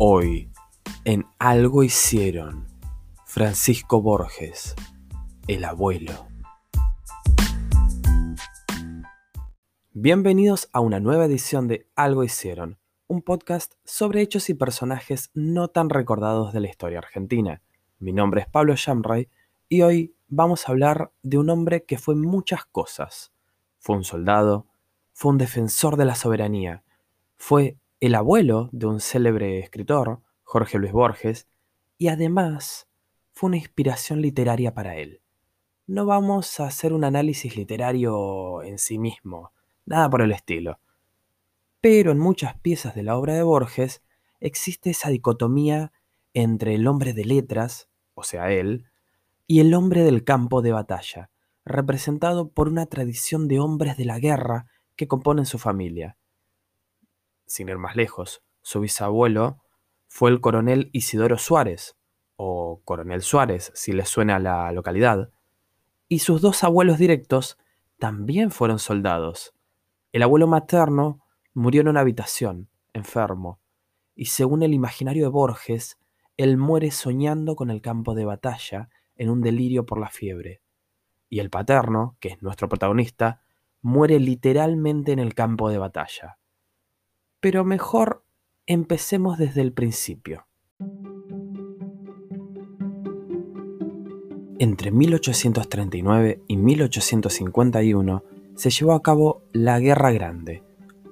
Hoy, en Algo Hicieron, Francisco Borges, el abuelo. Bienvenidos a una nueva edición de Algo Hicieron, un podcast sobre hechos y personajes no tan recordados de la historia argentina. Mi nombre es Pablo Shamray y hoy vamos a hablar de un hombre que fue muchas cosas. Fue un soldado, fue un defensor de la soberanía, fue el abuelo de un célebre escritor, Jorge Luis Borges, y además fue una inspiración literaria para él. No vamos a hacer un análisis literario en sí mismo, nada por el estilo. Pero en muchas piezas de la obra de Borges existe esa dicotomía entre el hombre de letras, o sea, él, y el hombre del campo de batalla, representado por una tradición de hombres de la guerra que componen su familia. Sin ir más lejos, su bisabuelo fue el coronel Isidoro Suárez, o coronel Suárez, si le suena la localidad, y sus dos abuelos directos también fueron soldados. El abuelo materno murió en una habitación, enfermo, y según el imaginario de Borges, él muere soñando con el campo de batalla en un delirio por la fiebre. Y el paterno, que es nuestro protagonista, muere literalmente en el campo de batalla. Pero mejor empecemos desde el principio. Entre 1839 y 1851 se llevó a cabo la Guerra Grande,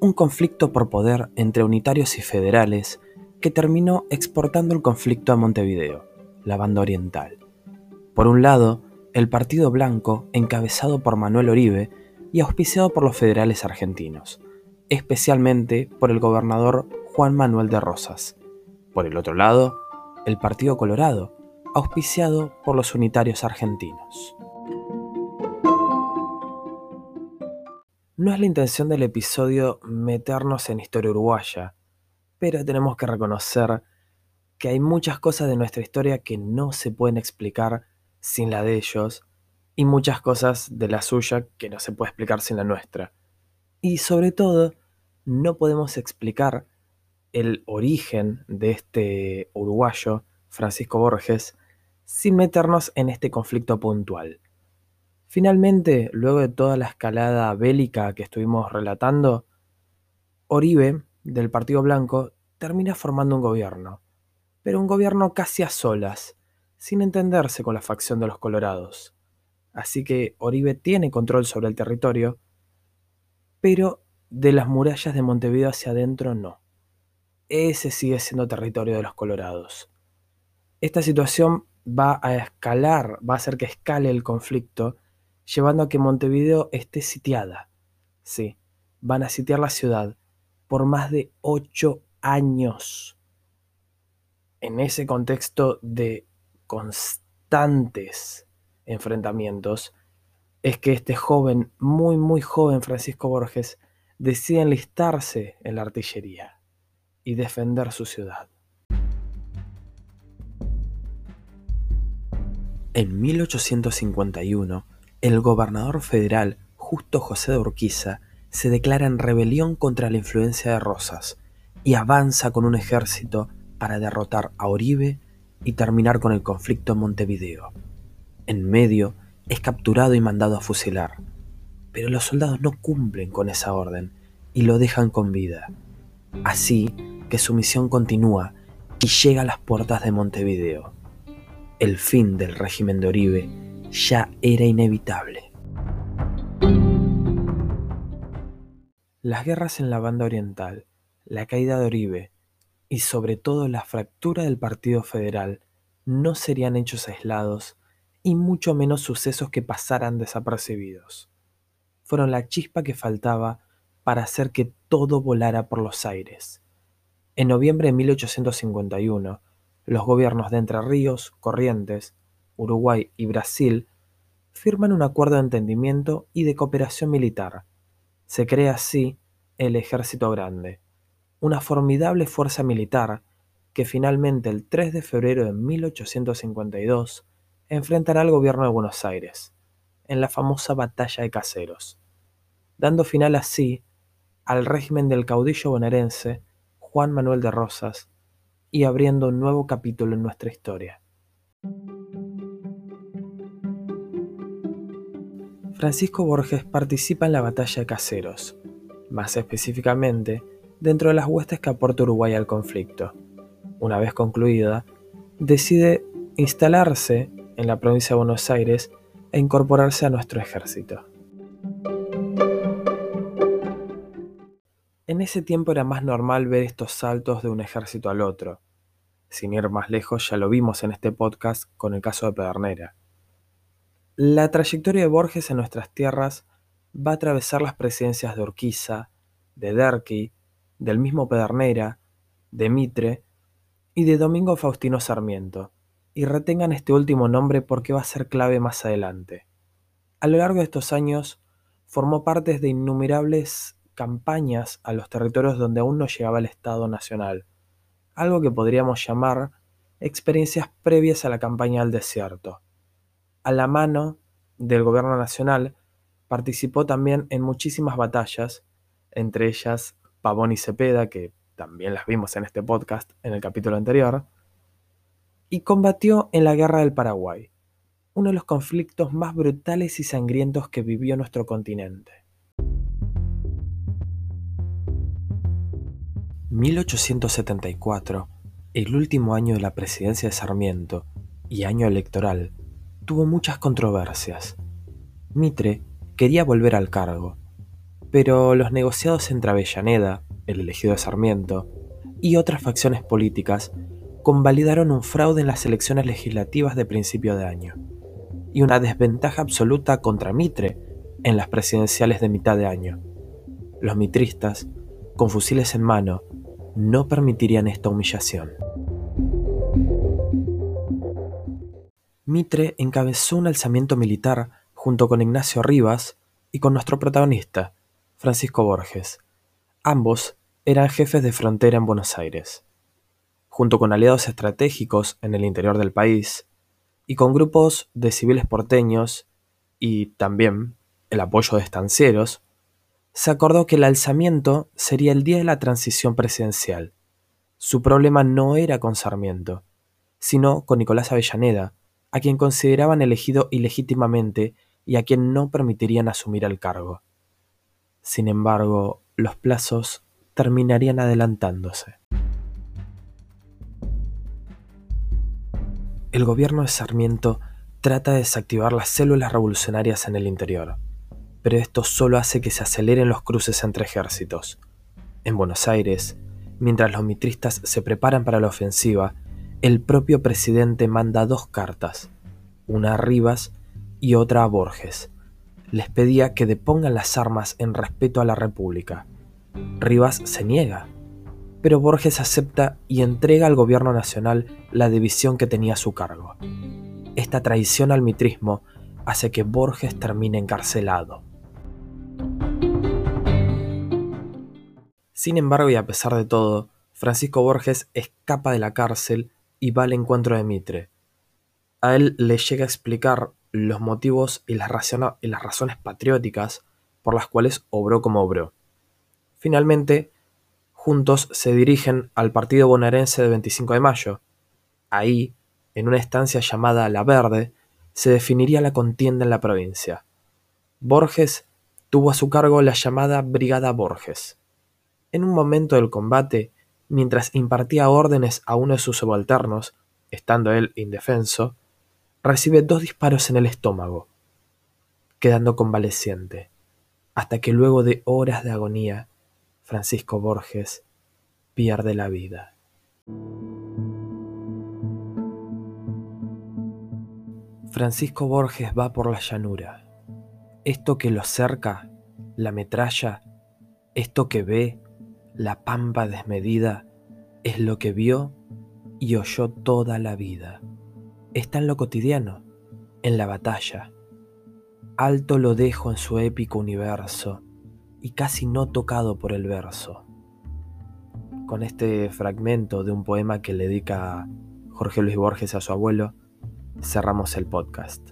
un conflicto por poder entre unitarios y federales que terminó exportando el conflicto a Montevideo, la banda oriental. Por un lado, el Partido Blanco, encabezado por Manuel Oribe y auspiciado por los federales argentinos, especialmente por el gobernador Juan Manuel de Rosas. Por el otro lado, el Partido Colorado, auspiciado por los unitarios argentinos. No es la intención del episodio meternos en historia uruguaya, pero tenemos que reconocer que hay muchas cosas de nuestra historia que no se pueden explicar sin la de ellos y muchas cosas de la suya que no se puede explicar sin la nuestra. Y sobre todo, no podemos explicar el origen de este uruguayo, Francisco Borges, sin meternos en este conflicto puntual. Finalmente, luego de toda la escalada bélica que estuvimos relatando, Oribe, del Partido Blanco, termina formando un gobierno, pero un gobierno casi a solas, sin entenderse con la facción de los colorados. Así que Oribe tiene control sobre el territorio, pero de las murallas de Montevideo hacia adentro no. Ese sigue siendo territorio de los colorados. Esta situación va a escalar, va a hacer que escale el conflicto, llevando a que Montevideo esté sitiada. Sí, van a sitiar la ciudad por más de ocho años. En ese contexto de constantes enfrentamientos, es que este joven, muy, muy joven Francisco Borges, decide enlistarse en la artillería y defender su ciudad. En 1851, el gobernador federal Justo José de Urquiza se declara en rebelión contra la influencia de Rosas y avanza con un ejército para derrotar a Oribe y terminar con el conflicto en Montevideo. En medio, es capturado y mandado a fusilar, pero los soldados no cumplen con esa orden y lo dejan con vida. Así que su misión continúa y llega a las puertas de Montevideo. El fin del régimen de Oribe ya era inevitable. Las guerras en la banda oriental, la caída de Oribe y sobre todo la fractura del Partido Federal no serían hechos aislados y mucho menos sucesos que pasaran desapercibidos. Fueron la chispa que faltaba para hacer que todo volara por los aires. En noviembre de 1851, los gobiernos de Entre Ríos, Corrientes, Uruguay y Brasil firman un acuerdo de entendimiento y de cooperación militar. Se crea así el Ejército Grande, una formidable fuerza militar que finalmente el 3 de febrero de 1852 enfrentará al gobierno de Buenos Aires, en la famosa Batalla de Caseros, dando final así al régimen del caudillo bonaerense Juan Manuel de Rosas y abriendo un nuevo capítulo en nuestra historia. Francisco Borges participa en la batalla de Caseros, más específicamente dentro de las huestes que aporta Uruguay al conflicto. Una vez concluida, decide instalarse en la provincia de Buenos Aires e incorporarse a nuestro ejército. En ese tiempo era más normal ver estos saltos de un ejército al otro. Sin ir más lejos, ya lo vimos en este podcast con el caso de Pedernera. La trayectoria de Borges en nuestras tierras va a atravesar las presidencias de Urquiza, de Derqui, del mismo Pedernera, de Mitre y de Domingo Faustino Sarmiento, y retengan este último nombre porque va a ser clave más adelante. A lo largo de estos años, formó parte de innumerables campañas a los territorios donde aún no llegaba el Estado Nacional, algo que podríamos llamar experiencias previas a la campaña del desierto a la mano del gobierno nacional, participó también en muchísimas batallas, entre ellas Pavón y Cepeda, que también las vimos en este podcast en el capítulo anterior, y combatió en la Guerra del Paraguay, uno de los conflictos más brutales y sangrientos que vivió nuestro continente. 1874, el último año de la presidencia de Sarmiento y año electoral, tuvo muchas controversias. Mitre quería volver al cargo, pero los negociados entre Avellaneda, el elegido de Sarmiento, y otras facciones políticas convalidaron un fraude en las elecciones legislativas de principio de año, y una desventaja absoluta contra Mitre en las presidenciales de mitad de año. Los mitristas, con fusiles en mano, no permitirían esta humillación. Mitre encabezó un alzamiento militar junto con Ignacio Rivas y con nuestro protagonista, Francisco Borges. Ambos eran jefes de frontera en Buenos Aires. Junto con aliados estratégicos en el interior del país y con grupos de civiles porteños y también el apoyo de estancieros, se acordó que el alzamiento sería el día de la transición presidencial. Su problema no era con Sarmiento, sino con Nicolás Avellaneda, a quien consideraban elegido ilegítimamente y a quien no permitirían asumir el cargo. Sin embargo, los plazos terminarían adelantándose. El gobierno de Sarmiento trata de desactivar las células revolucionarias en el interior, pero esto solo hace que se aceleren los cruces entre ejércitos. En Buenos Aires, mientras los mitristas se preparan para la ofensiva, el propio presidente manda dos cartas, una a Rivas y otra a Borges. Les pedía que depongan las armas en respeto a la República. Rivas se niega, pero Borges acepta y entrega al gobierno nacional la división que tenía a su cargo. Esta traición al mitrismo hace que Borges termine encarcelado. Sin embargo, y a pesar de todo, Francisco Borges escapa de la cárcel y va al encuentro de Mitre. A él le llega a explicar los motivos y las, razones patrióticas por las cuales obró como obró. Finalmente, juntos se dirigen al partido bonaerense de 25 de mayo. Ahí, en una estancia llamada La Verde, se definiría la contienda en la provincia. Borges tuvo a su cargo la llamada Brigada Borges. En un momento del combate, mientras impartía órdenes a uno de sus subalternos, estando él indefenso, recibe dos disparos en el estómago, quedando convaleciente, hasta que luego de horas de agonía, Francisco Borges pierde la vida. Francisco Borges va por la llanura. Esto que lo cerca, la metralla, esto que ve, la pampa desmedida es lo que vio y oyó toda la vida. Está en lo cotidiano, en la batalla. Alto lo dejo en su épico universo y casi no tocado por el verso. Con este fragmento de un poema que le dedica Jorge Luis Borges a su abuelo, cerramos el podcast.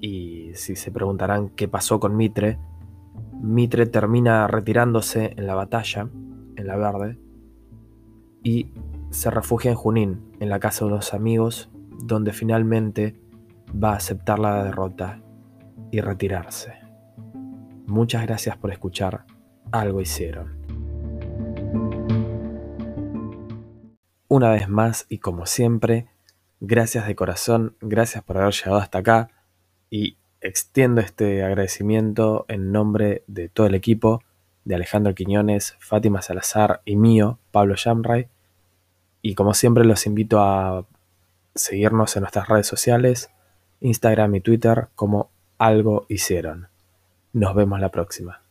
Y si se preguntarán qué pasó con Mitre, Mitre termina retirándose en la batalla, en la verde, y se refugia en Junín, en la casa de unos amigos, donde finalmente va a aceptar la derrota y retirarse. Muchas gracias por escuchar. Algo hicieron. Una vez más y como siempre, gracias de corazón, gracias por haber llegado hasta acá y extiendo este agradecimiento en nombre de todo el equipo, de Alejandro Quiñones, Fátima Salazar y mío, Pablo Yamray. Y como siempre los invito a seguirnos en nuestras redes sociales, Instagram y Twitter como algo hicieron. Nos vemos la próxima.